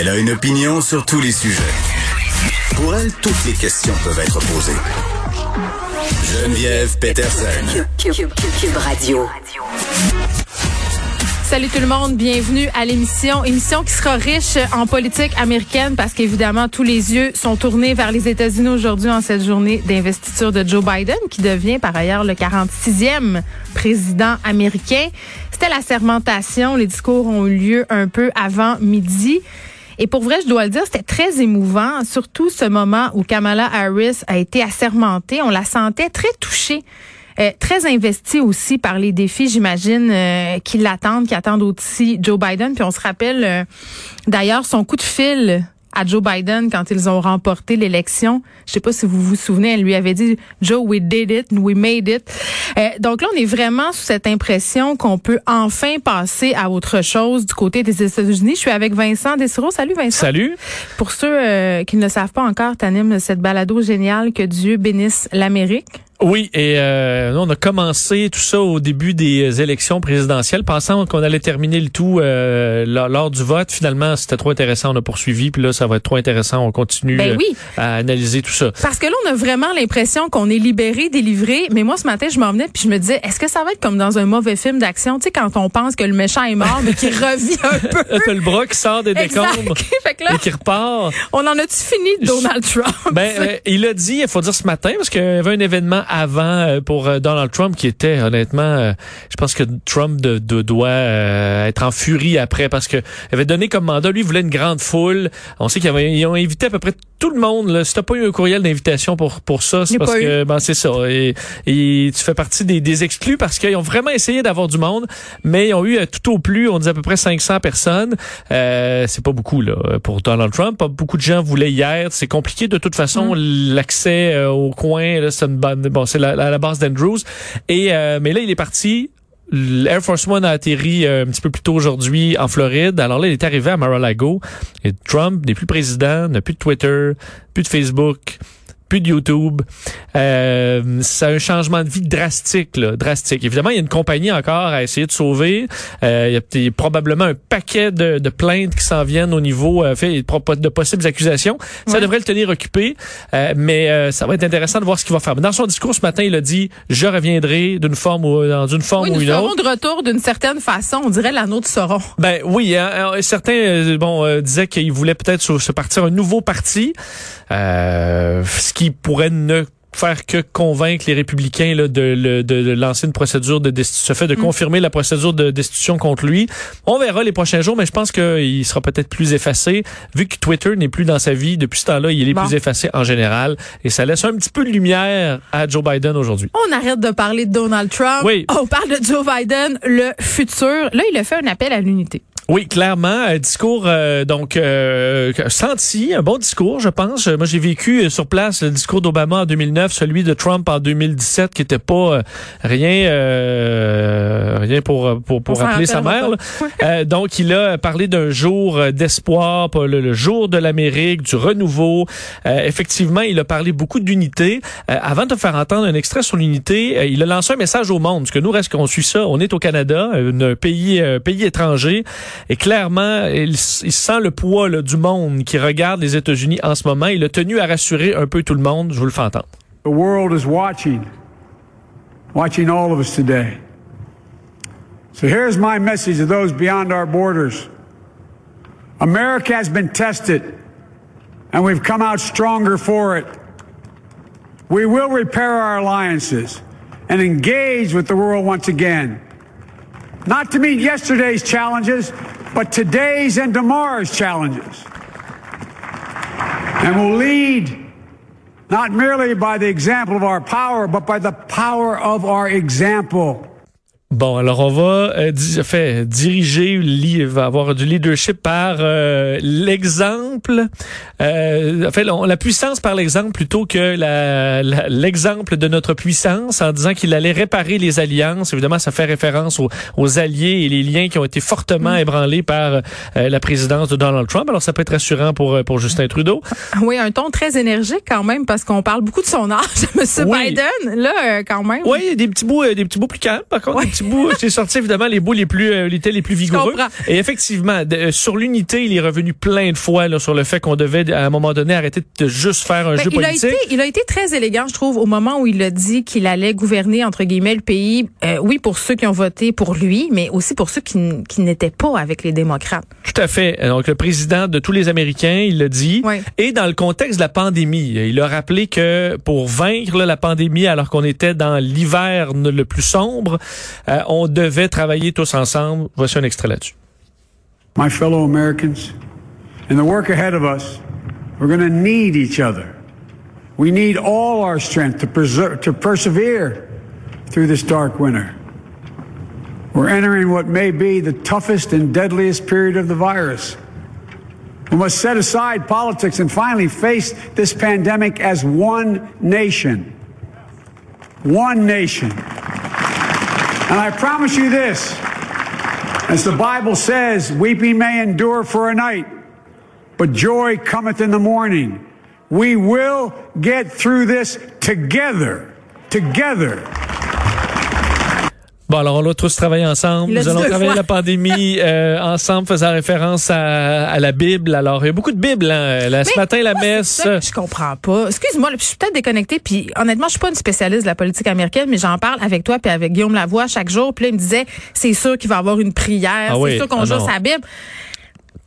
Elle a une opinion sur tous les sujets. Pour elle, toutes les questions peuvent être posées. Geneviève Peterson. Cube, Radio. Salut tout le monde, bienvenue à l'émission. Émission qui sera riche en politique américaine parce qu'évidemment, tous les yeux sont tournés vers les États-Unis aujourd'hui en cette journée d'investiture de Joe Biden, qui devient par ailleurs le 46e président américain. C'était la sermentation. Les discours ont eu lieu un peu avant midi. Et pour vrai, je dois le dire, c'était très émouvant, surtout ce moment où Kamala Harris a été assermentée. On la sentait très touchée. Euh, très investie aussi par les défis, j'imagine, euh, qui l'attendent, qui attendent aussi Joe Biden. Puis on se rappelle euh, d'ailleurs son coup de fil à Joe Biden quand ils ont remporté l'élection. Je sais pas si vous vous souvenez, elle lui avait dit Joe, we did it, we made it. Euh, donc là, on est vraiment sous cette impression qu'on peut enfin passer à autre chose du côté des États-Unis. Je suis avec Vincent Desiro. Salut Vincent. Salut. Pour ceux euh, qui ne le savent pas encore, t'animes cette balado géniale que Dieu bénisse l'Amérique. Oui, et euh, on a commencé tout ça au début des élections présidentielles, pensant qu'on allait terminer le tout euh, lors, du vote. Finalement, c'était trop intéressant, on a poursuivi, puis là, ça va être trop intéressant, on continue ben oui. à analyser tout ça. Parce que là, on a vraiment l'impression qu'on est libéré, délivré, mais moi, ce matin, je m'en venais, puis je me disais, est-ce que ça va être comme dans un mauvais film d'action, tu sais, quand on pense que le méchant est mort, mais qu'il revient un peu. le bras qui sort des décombres et qui repart. On en a-tu fini de Donald Trump? Ben, euh, il a dit, il faut dire ce matin, parce qu'il y avait un événement avant euh, pour euh, Donald Trump qui était honnêtement, euh, je pense que Trump de, doit être en furie après parce que il avait donné comme mandat, lui il voulait une grande foule. On sait qu'ils ont invité à peu près tout le monde. Là. Si t'as pas eu un courriel d'invitation pour pour ça, c'est parce que ben c'est ça. Et, et, tu fais partie des, des exclus parce qu'ils ont vraiment essayé d'avoir du monde, mais ils ont eu tout au plus, on dit à peu près 500 personnes. Euh, c'est pas beaucoup là pour Donald Trump. Pas beaucoup de gens voulaient hier. C'est compliqué de toute façon mm. l'accès au coin. C'est une bon, c'est la, à la base d'Andrews. Et euh, mais là, il est parti. L'Air Force One a atterri euh, un petit peu plus tôt aujourd'hui en Floride. Alors là, il est arrivé à Mar-a-Lago. Et Trump n'est plus président, n'a plus de Twitter, plus de Facebook, plus de YouTube. Euh, c'est un changement de vie drastique, là, drastique. Évidemment, il y a une compagnie encore à essayer de sauver. Euh, il y a probablement un paquet de, de plaintes qui s'en viennent au niveau euh, fait, de possibles accusations. Ça devrait le tenir occupé, euh, mais euh, ça va être intéressant de voir ce qu'il va faire. Dans son discours ce matin, il a dit je reviendrai d'une forme ou dans une forme ou une autre. de retour d'une certaine façon. On dirait la nôtre seront. Ben oui, hein, certains euh, bon disaient qu'ils voulaient peut-être se partir un nouveau parti. Euh, qui pourrait ne faire que convaincre les républicains là, de, de, lancer une procédure de destitution, fait de mm. confirmer la procédure de destitution contre lui. On verra les prochains jours, mais je pense qu'il sera peut-être plus effacé. Vu que Twitter n'est plus dans sa vie depuis ce temps-là, il est plus effacé en général. Et ça laisse un petit peu de lumière à Joe Biden aujourd'hui. On arrête de parler de Donald Trump. Oui. On parle de Joe Biden, le futur. Là, il a fait un appel à l'unité. Oui, clairement, un discours euh, donc euh, senti, un bon discours, je pense. Moi, j'ai vécu euh, sur place le discours d'Obama en 2009, celui de Trump en 2017, qui était pas rien, rien pour pour, pour rappeler sa mère. donc, il a parlé d'un jour d'espoir, le, le, jour de l'Amérique, du renouveau. effectivement, il a parlé beaucoup d'unité. avant de faire entendre un extrait sur l'unité, il a lancé un message au monde, parce que nous, reste qu'on suit ça. On est au Canada, un pays pays étranger. Et clairement, il, sent le poids du monde qui regarde les États-Unis en ce moment. Il a tenu à rassurer un peu tout le monde. Je vous le fais entendre. The world is watching, watching all of us today. So here's my message to those beyond our borders. America has been tested, and we've come out stronger for it. We will repair our alliances and engage with the world once again. not to meet yesterday's challenges, but today's and tomorrow's challenges. And will lead not merely by the example of our power, but by the power of our example. Bon, alors on va euh, di fait, diriger, li va avoir du leadership par euh, l'exemple. Euh, fait, la puissance par l'exemple plutôt que l'exemple de notre puissance en disant qu'il allait réparer les alliances. Évidemment, ça fait référence aux, aux alliés et les liens qui ont été fortement mm. ébranlés par euh, la présidence de Donald Trump. Alors, ça peut être rassurant pour, euh, pour Justin Trudeau. Oui, un ton très énergique quand même parce qu'on parle beaucoup de son âge, M. Biden. Là, quand même. Oui, des petits bouts, des petits bouts plus calmes, par contre j'ai sorti évidemment les bouts les plus euh, les, les plus vigoureux. Et effectivement, euh, sur l'unité, il est revenu plein de fois là, sur le fait qu'on devait à un moment donné arrêter de juste faire un ben, jeu il politique. A été, il a été très élégant, je trouve, au moment où il a dit qu'il allait gouverner entre guillemets le pays. Euh, oui, pour ceux qui ont voté pour lui, mais aussi pour ceux qui, qui n'étaient pas avec les démocrates. Tout à fait. Donc le président de tous les Américains, il l'a dit. Et dans le contexte de la pandémie, il a rappelé que pour vaincre la pandémie, alors qu'on était dans l'hiver le plus sombre, on devait travailler tous ensemble. Voici un extrait là-dessus. My fellow Americans, in the work ahead of us, we're going to need each other. We need all our strength to, preserve, to persevere through this dark winter. We're entering what may be the toughest and deadliest period of the virus. We must set aside politics and finally face this pandemic as one nation. One nation. And I promise you this as the Bible says, weeping may endure for a night, but joy cometh in the morning. We will get through this together. Together. Bon, alors on va tous travailler ensemble. Nous allons travailler la pandémie euh, ensemble, faisant référence à, à, la Bible. Alors, il y a beaucoup de Bible. Hein. Là, ce matin, la messe. je comprends pas. Excuse-moi, je suis peut-être déconnectée. Puis honnêtement, je suis pas une spécialiste de la politique américaine, mais j'en parle avec toi puis avec Guillaume Lavoie chaque jour. Puis là, il me disait, c'est sûr qu'il va y avoir une prière, ah c'est sûr qu'on ah joue sa Bible.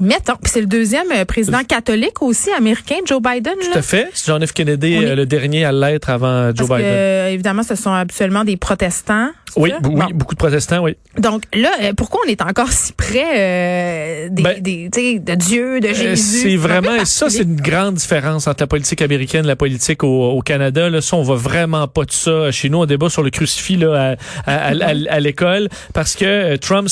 Mettons. c'est le deuxième euh, président catholique aussi américain, Joe Biden. Tout à fait. John F. Kennedy, euh, le dernier à l'être avant Joe Biden. Que, évidemment, ce sont absolument des protestants. Oui, oui, beaucoup de protestants, oui. Donc là, euh, pourquoi on est encore si près des, ben, des de Dieu, de Jésus? C'est vraiment, ça, c'est une grande différence entre la politique américaine et la politique au, au, Canada. Là, ça, on va vraiment pas de ça. Chez nous, on débat sur le crucifix là, à, à, à, l'école parce que Trump,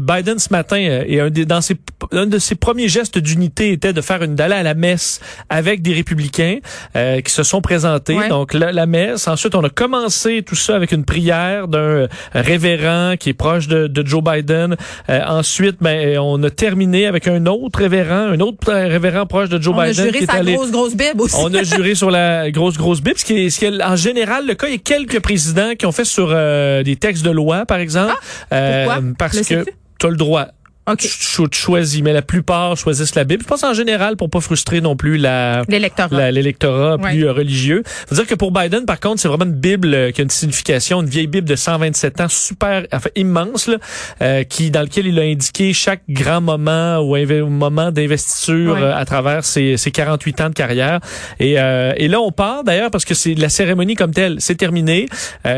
Biden ce matin, est un des, dans ses, un de ses premiers gestes d'unité était de faire une d'aller à la messe avec des républicains euh, qui se sont présentés. Donc la, la, messe. Ensuite, on a commencé tout ça avec une prière d'un euh, révérend qui est proche de, de Joe Biden. Euh, ensuite, ben on a terminé avec un autre révérend, un autre révérend proche de Joe on Biden. On a juré qui sa allé, grosse grosse bible aussi. on a juré sur la grosse grosse bible, ce qui est, ce qui est en général le cas. Il y a quelques présidents qui ont fait sur des textes de loi, par exemple, ah, pourquoi? parce que tu as le droit Okay. choisis, mais la plupart choisissent la Bible. Je pense en général pour pas frustrer non plus la l'électorat, l'électorat plus euh, religieux. Faut dire que pour Biden, par contre, c'est vraiment une Bible euh, qui a une signification, une vieille Bible de 127 ans, super, enfin immense, là, euh, qui dans lequel il a indiqué chaque grand moment ou moment d'investiture à travers ses, ses 48 ans de carrière. Et, et là, on part d'ailleurs parce que c'est la cérémonie comme telle, c'est terminé,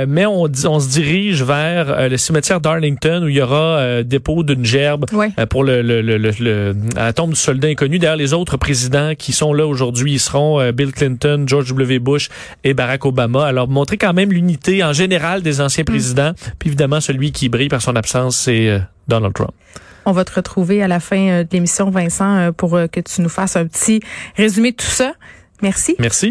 mais on, on se dirige vers le cimetière d'Arlington où il y aura dépôt d'une gerbe euh, pour le, le, le, le, la tombe du soldat inconnu. D'ailleurs, les autres présidents qui sont là aujourd'hui, ils seront euh, Bill Clinton, George W. Bush et Barack Obama. Alors, montrer quand même l'unité en général des anciens mm. présidents. Puis évidemment, celui qui brille par son absence, c'est euh, Donald Trump. On va te retrouver à la fin de l'émission, Vincent, pour que tu nous fasses un petit résumé de tout ça. Merci. Merci.